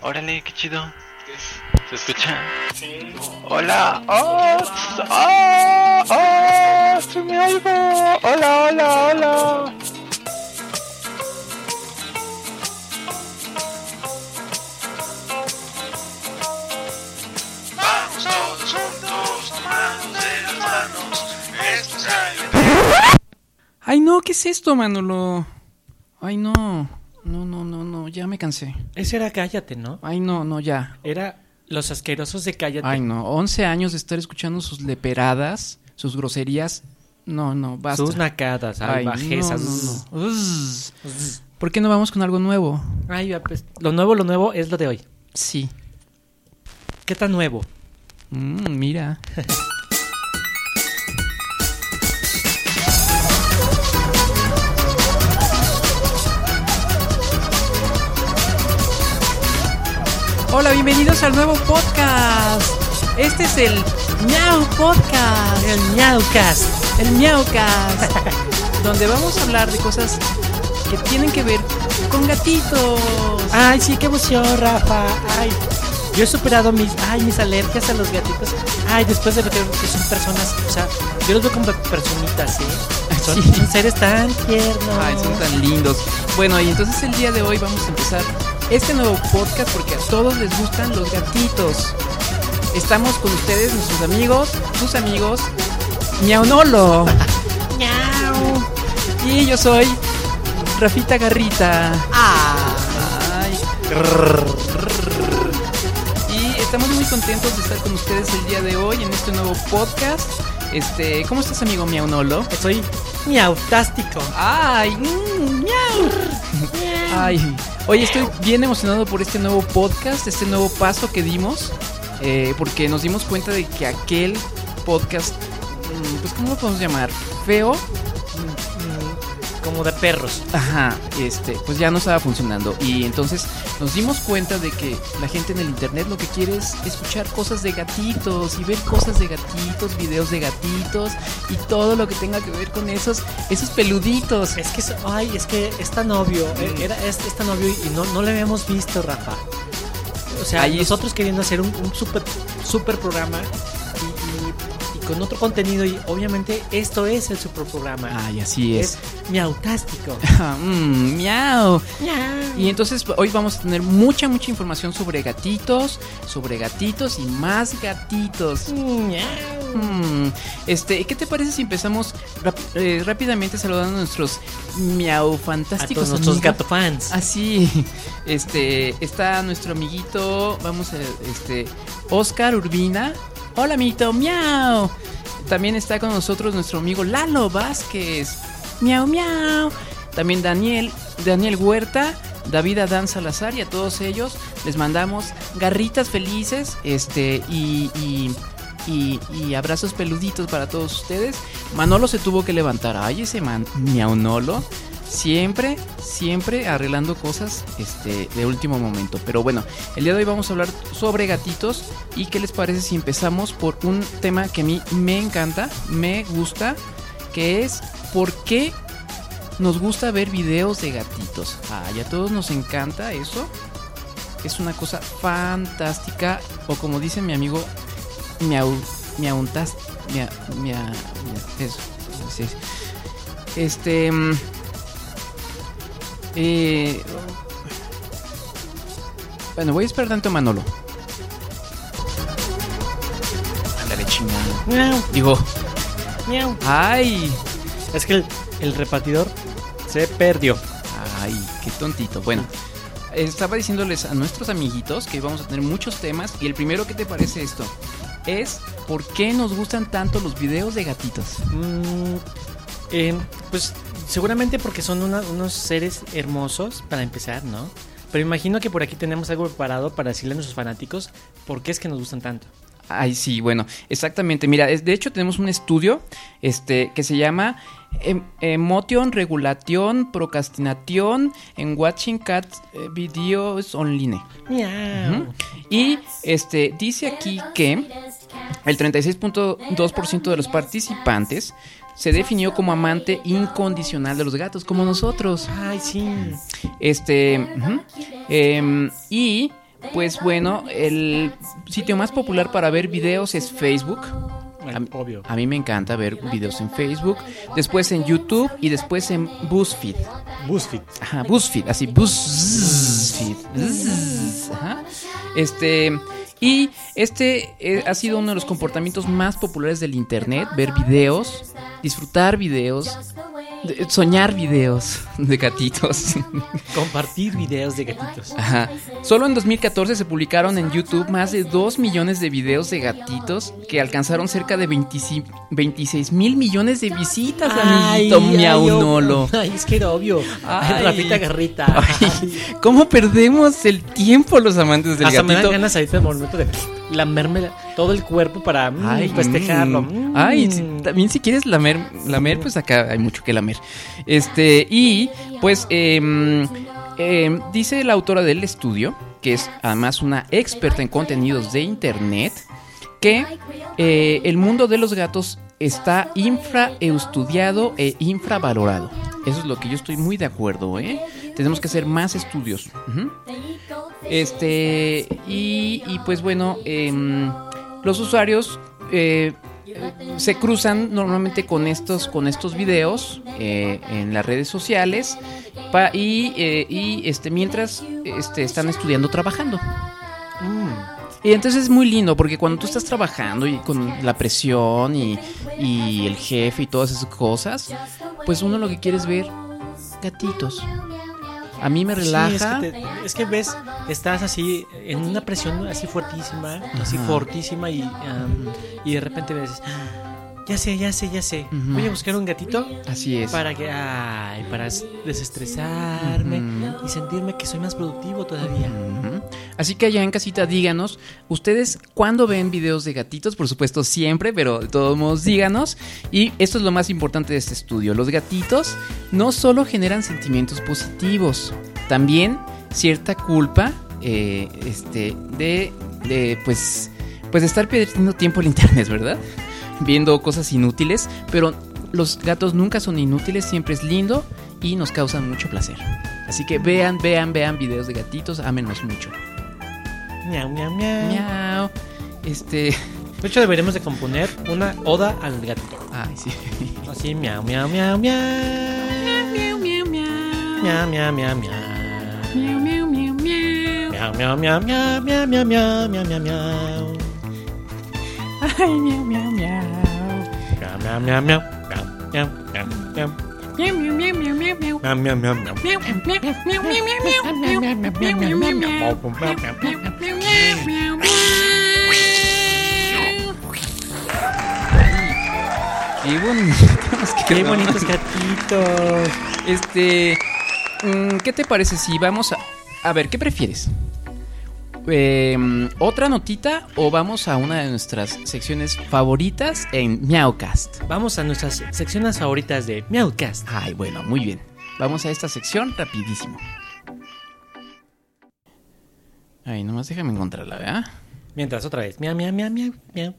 Órale, qué chido. ¿Se escucha? Hola. ¡Oh! ¡Oh! ¡Oh! ¡Se me oigo! ¡Hola, hola, hola! Vamos todos juntos, tomando de las manos. Esto es Ay, no, ¿qué es esto, Manolo? Ay, no. No, no, no, no, ya me cansé. Ese era Cállate, ¿no? Ay, no, no, ya. Era Los Asquerosos de Cállate. Ay, no. 11 años de estar escuchando sus leperadas, sus groserías. No, no, basta. Sus nacadas, Ay, bajezas. no, no, no. Uzz. ¿Por qué no vamos con algo nuevo? Ay, ya, pues, lo nuevo, lo nuevo es lo de hoy. Sí. ¿Qué tan nuevo? Mm, mira. Hola, bienvenidos al nuevo podcast. Este es el Miau Podcast. El Miaucast. El Miaucast. donde vamos a hablar de cosas que tienen que ver con gatitos. Ay, sí, qué emoción, Rafa. Ay, yo he superado mis, ay, mis alergias a los gatitos. Ay, después de ver que son personas, o sea, yo los veo como personitas, ¿eh? Son Sí. seres tan tiernos. Ay, son tan lindos. Bueno, y entonces el día de hoy vamos a empezar este nuevo podcast porque a todos les gustan los gatitos. Estamos con ustedes, nuestros amigos, sus amigos, Miaunolo. Miau. Y yo soy Rafita Garrita. Ay. Y estamos muy contentos de estar con ustedes el día de hoy en este nuevo podcast. Este, ¿cómo estás, amigo Miaunolo? Soy miautástico. Ay, mm, miau. Ay, oye, estoy bien emocionado por este nuevo podcast, este nuevo paso que dimos, eh, porque nos dimos cuenta de que aquel podcast, mm, pues, ¿cómo lo podemos llamar? Feo, Mm, Como de perros. ajá, este, pues ya no estaba funcionando. Y entonces nos dimos cuenta de que la gente en el internet lo que quiere es escuchar cosas de gatitos y ver cosas de gatitos, videos de gatitos y todo lo que tenga que ver con esos, esos peluditos. Es que, ay, es que es tan obvio. eh, Era, es, es tan obvio y no, no lo habíamos visto, Rafa. O sea, Ahí nosotros queriendo hacer un, un super, super programa con otro contenido y obviamente esto es el super programa. Ay, así es. es miautástico. Mm, miau. Y entonces hoy vamos a tener mucha, mucha información sobre gatitos, sobre gatitos y más gatitos. Mm, Este, ¿qué te parece si empezamos eh, rápidamente saludando a nuestros miau A fantásticos todos nuestros gato fans. Así, este, está nuestro amiguito, vamos a, este, Oscar Urbina. Hola, amiguito, miau. También está con nosotros nuestro amigo Lalo Vázquez. Miau, miau. También Daniel, Daniel Huerta, David Adán Salazar y a todos ellos les mandamos garritas felices, este, y, y, y- y abrazos peluditos para todos ustedes. Manolo se tuvo que levantar. Ay, ese man, miaunolo. Siempre, siempre arreglando cosas este, de último momento. Pero bueno, el día de hoy vamos a hablar sobre gatitos. ¿Y qué les parece si empezamos por un tema que a mí me encanta, me gusta, que es por qué nos gusta ver videos de gatitos? Ay, a todos nos encanta eso. Es una cosa fantástica. O como dice mi amigo, miau, miauntas, mia, mia, mia- eso. Este. Eh, bueno, voy a esperar tanto a Manolo. Ándale, chingada. Miau, Digo, miau. ay, Es que el, el repartidor se perdió. ay, qué tontito. Bueno, estaba diciéndoles a nuestros amiguitos que vamos a tener muchos temas. Y el primero, ¿qué te parece esto? Es por qué nos gustan tanto los videos de gatitos. Mm, eh, pues seguramente porque son una- unos seres hermosos, para empezar, ¿no? Pero imagino que por aquí tenemos algo preparado para decirle a nuestros fanáticos por qué es que nos gustan tanto. Ay, sí, bueno, exactamente. Mira, de hecho tenemos un estudio este, que se llama em- Emotion Regulation Procrastination en Watching Cat eh, Videos Online. Y este dice aquí que el 36.2% de los participantes se definió como amante incondicional de los gatos, como nosotros. Ay, sí. Este. Em, y pues bueno, el sitio más popular para ver videos es Facebook. A, Obvio. a mí me encanta ver videos en Facebook, después en YouTube y después en BuzzFeed. BuzzFeed. Ajá, BuzzFeed, así BuzzFeed. Buzz, Ajá. Este y este eh, ha sido uno de los comportamientos más populares del internet, ver videos, disfrutar videos, de- soñar videos de gatitos. Compartir videos de gatitos. Ajá. Solo en 2014 se publicaron en YouTube más de 2 millones de videos de gatitos que alcanzaron cerca de 25 26 mil millones de visitas, amiguito miaunolo. Ay, es que era obvio. Ay. Rafita Garrita. Ay, ¿Cómo perdemos el tiempo los amantes del Hasta me dan gatito? ganas ahorita de lamerme la- todo el cuerpo para mm, Ay, festejarlo. mm. Ay, si- también si quieres lamer, lamer, pues acá hay mucho que lamer. Este, y pues em, dice la autora del estudio, que es además una experta en contenidos de internet, que eh, el mundo de los gatos está infraestudiado e infravalorado. Eso es lo que yo estoy muy de acuerdo, ¿eh? Tenemos que hacer más estudios. Este, y, y pues bueno, em, los usuarios eh, se cruzan normalmente con estos, con estos videos eh, en las redes sociales pa- y, eh, y, este, mientras este, están estudiando, trabajando. Y entonces es muy lindo porque cuando tú estás trabajando y con la presión y, y el jefe y todas esas cosas, pues uno lo que quiere es ver gatitos. A mí me Sí, relaja. es, que te- es que ves, estás así en una presión así fuertísima, así fortísima y, y de repente ves, ya sé, ya sé, ya sé, voy a buscar un gatito Así es. para que, ay, para desestresarme y sentirme que soy más productivo todavía. Ujú. Así que allá en casita díganos, ¿ustedes cuándo ven videos de gatitos? Por supuesto siempre, pero de todos modos díganos. Y esto es lo más importante de este estudio. Los gatitos no solo generan sentimientos positivos, también cierta culpa eh, este, de, de, pues, pues estar perdiendo tiempo en internet, ¿verdad? Viendo cosas inútiles, pero los gatos nunca son inútiles, siempre es lindo y nos causan mucho placer. Así que vean, vean, vean videos de gatitos, ámenos mucho. Miau, miau, miau. Miau. Este. De hecho, deberíamos de componer una oda al gatito. Ay, sí. Así, miau, miau, miau, miau. Miau, miau, miau. Miau, miau, miau, miau. Miau, miau, miau, miau. Miau, miau, miau, miau, miau, miau, miau, miau, miau, miau. Ay, miau, miau, miau. Miau, miau, miau, miau. Miau, miau, miau, miau. Qué bonitos. Qué bonitos gatitos. Este, mm, ¿qué te parece si vamos a... A ver, ¿qué prefieres? Em, ¿Otra notita o vamos a una de nuestras secciones favoritas en Meowcast? Vamos a nuestras secciones favoritas de Meowcast. Ay, bueno, muy bien. Vamos a esta sección rapidísimo. Ay, nomás déjame encontrarla, ¿verdad? Mientras otra vez. Miau, miau, miau, miau, miau.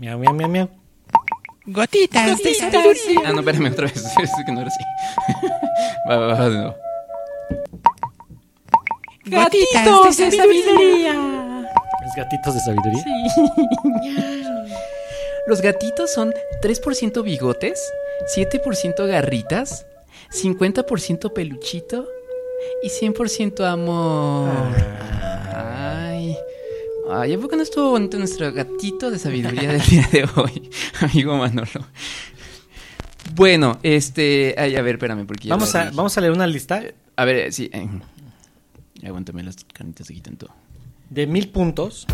Miau, miau, miau, miau. Gotitas, Gotitas. De Ah, no, espérame otra vez. Es que no era así. va, va, va, de nuevo. Gotitas de sabiduría. Los gatitos de sabiduría. Los gatitos son 3% bigotes, 7% garritas, 50% peluchito y 100% amor. Ay. Ay, ¿a poco no estuvo bonito nuestro gatito de sabiduría del día de hoy, amigo Manolo? Bueno, este... Ay, a ver, espérame, porque Vamos a, vamos a leer una lista A ver, sí. eh, Aguántame, las canitas se quitan todo. De mil puntos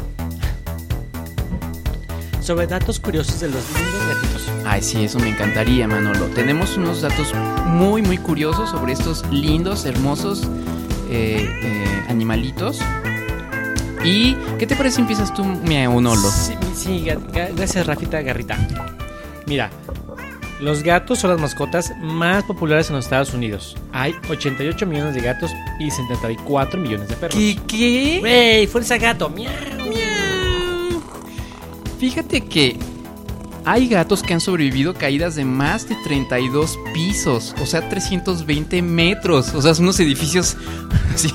sobre datos curiosos de los lindos gatitos. Ay, sí, eso me encantaría, Manolo. Tenemos unos datos muy, muy curiosos sobre estos lindos, hermosos eh, eh, animalitos. ¿Y qué te parece si empiezas tú, Manolo? Sí, gracias Rafita Garrita. Mira, los gatos son las mascotas más populares en los Estados Unidos. Hay 88 millones de gatos y 74 millones de perros. ¿Qué? ¿Qué? ¡Wey! ¡Fuerza gato! ¡Miau! Fíjate que hay gatos que han sobrevivido caídas de más de 32 pisos, o sea, 320 metros, o sea, son unos edificios así.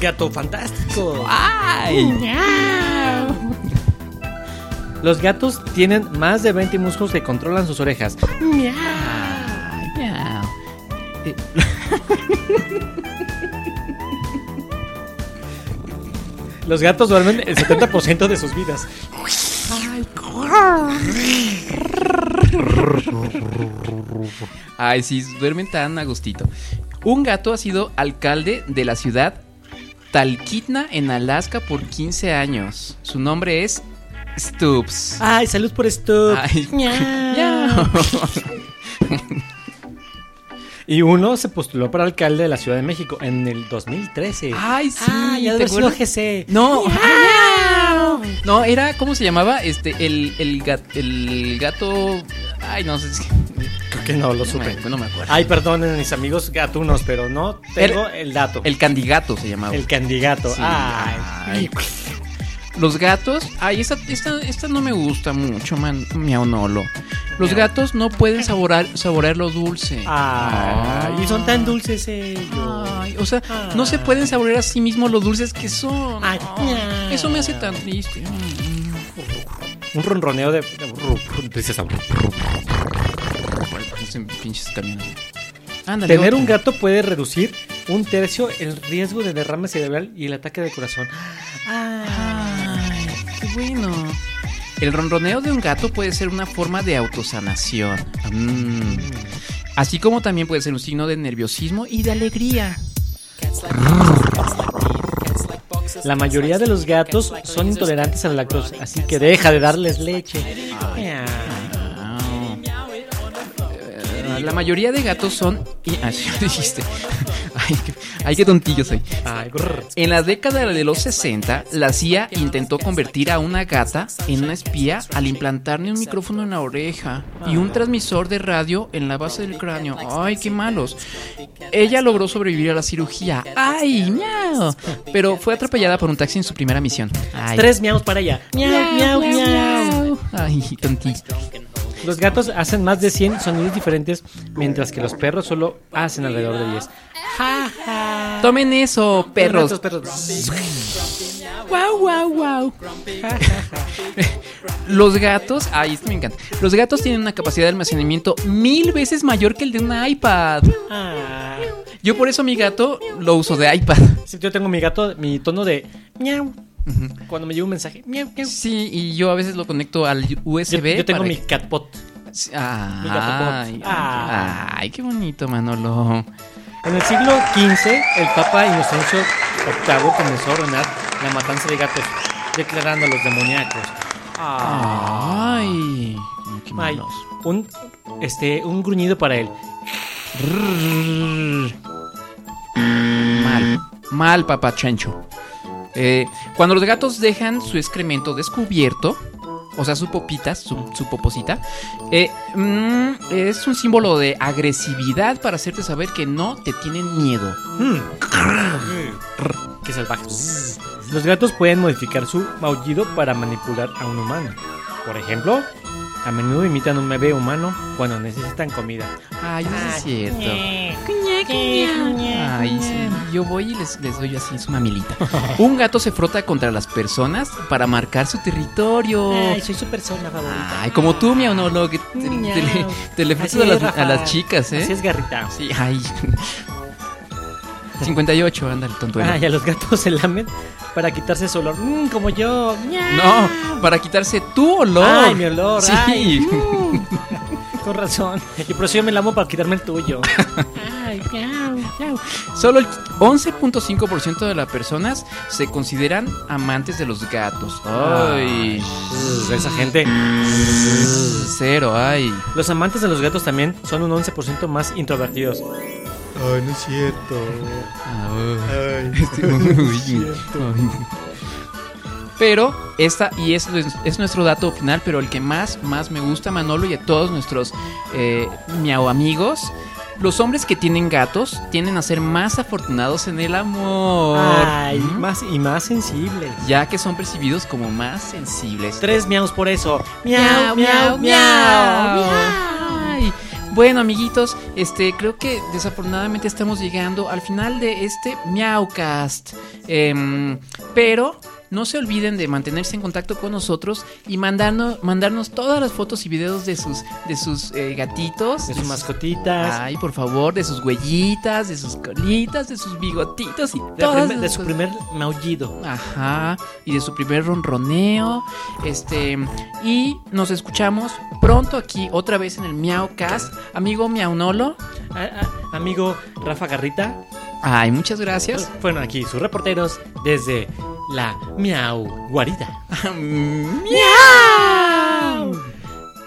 Gato fantástico. ¡Ay! Los gatos tienen más de 20 músculos que controlan sus orejas. Miau. Eh, Los gatos duermen el 70% de sus vidas. Ay, sí, duermen tan a gustito. Un gato ha sido alcalde de la ciudad Talkeetna en Alaska por 15 años. Su nombre es Stubbs. Ay, salud por. Ay, miau. Y uno se postuló para alcalde de la Ciudad de México en el 2013. Ay, sí, Ah, ya ¿te acuerdas? GC. No, no, era, ¿cómo se llamaba? Este, el, el, gat- el gato. Ay, no sé si. Creo que no, lo No supe. me, no me acuerdo. Ay, perdonen mis amigos gatunos, pero no tengo el, dato. El candigato se llamaba. El candidato. Sí, Ay. ay. Los gatos, ay, esta, esta, esta no me gusta mucho, man, miaunolo. Los gatos no pueden saborar, saborear lo dulce. Ay, y son tan dulces ellos. Ay, o sea, no se pueden saborear a sí mismos los dulces que son. Ay, Ay, eso me hace tan triste. Un ronroneo de. Parecen pinches camiones. Ándale, Tener otro. un gato puede reducir un tercio el riesgo de derrame cerebral y el ataque de corazón. Ay, qué bueno. El ronroneo de un gato puede ser una forma de autosanación. Mm. Así como también puede ser un signo de nerviosismo y de alegría. La mayoría de los gatos son intolerantes a la lactosa, así que deja de darles leche. Miau. Eh, La mayoría de gatos son. ah, dijiste. Ay, qué, tontillo soy. Ay. En la década de los 60, la CIA intentó convertir a una gata en una espía al implantarle un micrófono en la oreja y un transmisor de radio en la base del cráneo. ¡Ay, qué malos! Ella logró sobrevivir a la cirugía. ¡Ay, miau! Pero fue atropellada por un taxi en su primera misión. Ay. Tres miaus para allá. Miau, miau, miau. Ay, tontillo. Los gatos hacen más de 100 sonidos diferentes, mientras que los perros solo hacen alrededor de 10. Ja, ja. Tomen eso, perros. Los perros. Wow, wow, wow. Los gatos, ay, esto me encanta. Los gatos tienen una capacidad de almacenamiento mil veces mayor que el de un iPad. Ah. Yo por eso mi gato lo uso de iPad. Sí, yo tengo mi gato, mi tono de miau. Cuando me llega un mensaje, miau, miau. Sí, y yo a veces lo conecto al USB. yo tengo mi que- catpot. Sí, Ay, mi bot. Ah. ay, qué bonito, Manolo. En el siglo XV, el Papa Inocencio VIII comenzó a ordenar la matanza de gatos, declarando a los demoníacos. Ay, qué Ay, malos. un, este, un gruñido para él. Mal, mal, papá chancho. Eh, cuando los gatos dejan su excremento descubierto, o sea, su popita, su, su poposita, eh, mm, es un símbolo de agresividad para hacerte saber que no te tienen miedo. Hmm. Qué salvajes. Los gatos pueden modificar su maullido para manipular a un humano. Por ejemplo, a menudo imitan un bebé humano cuando necesitan comida. Ay, eso es cierto. Ay, sí, yo voy y les, les doy así su mamilita. Un gato se frota contra las personas para marcar su territorio. soy su persona favorita. Ay, como tú, miau, no, no, que te, te le, te le a las, a las chicas, ¿eh? Así es, Garrita. Sí, ay. 58, ándale, tonto. Ah, y a los gatos se lamen para quitarse su olor. Mm, como yo. No, para quitarse tu olor. Ay, mi olor. Sí. ay, mm. Con razón. Y por eso yo me lamo para quitarme el tuyo. Ay, miau, miau. Solo el 11.5% de las personas se consideran amantes de los gatos. Ay. Uh, esa gente. Cero, ay. Los amantes de los gatos también son un 11% más introvertidos. Ay, no es cierto. Ay, Pero esta, y es, es nuestro dato final, pero el que más, más me gusta, Manolo, y a todos nuestros eh, miau amigos, Los hombres que tienen gatos tienden a ser más afortunados en el amor. Ay, ¿Mm? más y más sensibles. Ya que son percibidos como más sensibles. Tres miaus por eso. Miau, miau, miau. Ay. Bueno, amiguitos, este, creo que desafortunadamente estamos llegando al final de este Miaucast. Em, pero no se olviden de mantenerse en contacto con nosotros y mandarnos, mandarnos todas las fotos y videos de sus, de sus eh, gatitos. De sus mascotitas. Ay, por favor, de sus huellitas, de sus colitas, de sus bigotitos y de, todas primer- de su primer maullido. Ajá, y de su primer ronroneo. Este, y nos escuchamos pronto aquí, otra vez en el Miaucast. Amigo Miaunolo. Ah, ah, amigo Rafa Garrita. Ay, muchas gracias. Fueron aquí sus reporteros desde la Miau Guarida. ¡Miau!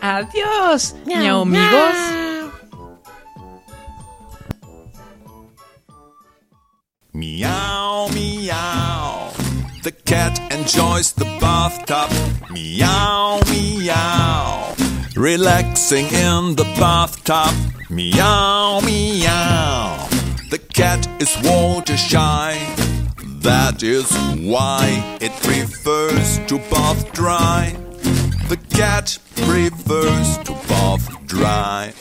Adiós, miau amigos. Meow, meow. The cat enjoys the bathtub. Meow, meow. Relaxing in the bathtub. Meow, meow. The cat is water shy. That is why it prefers to bath dry. The cat prefers to bath dry.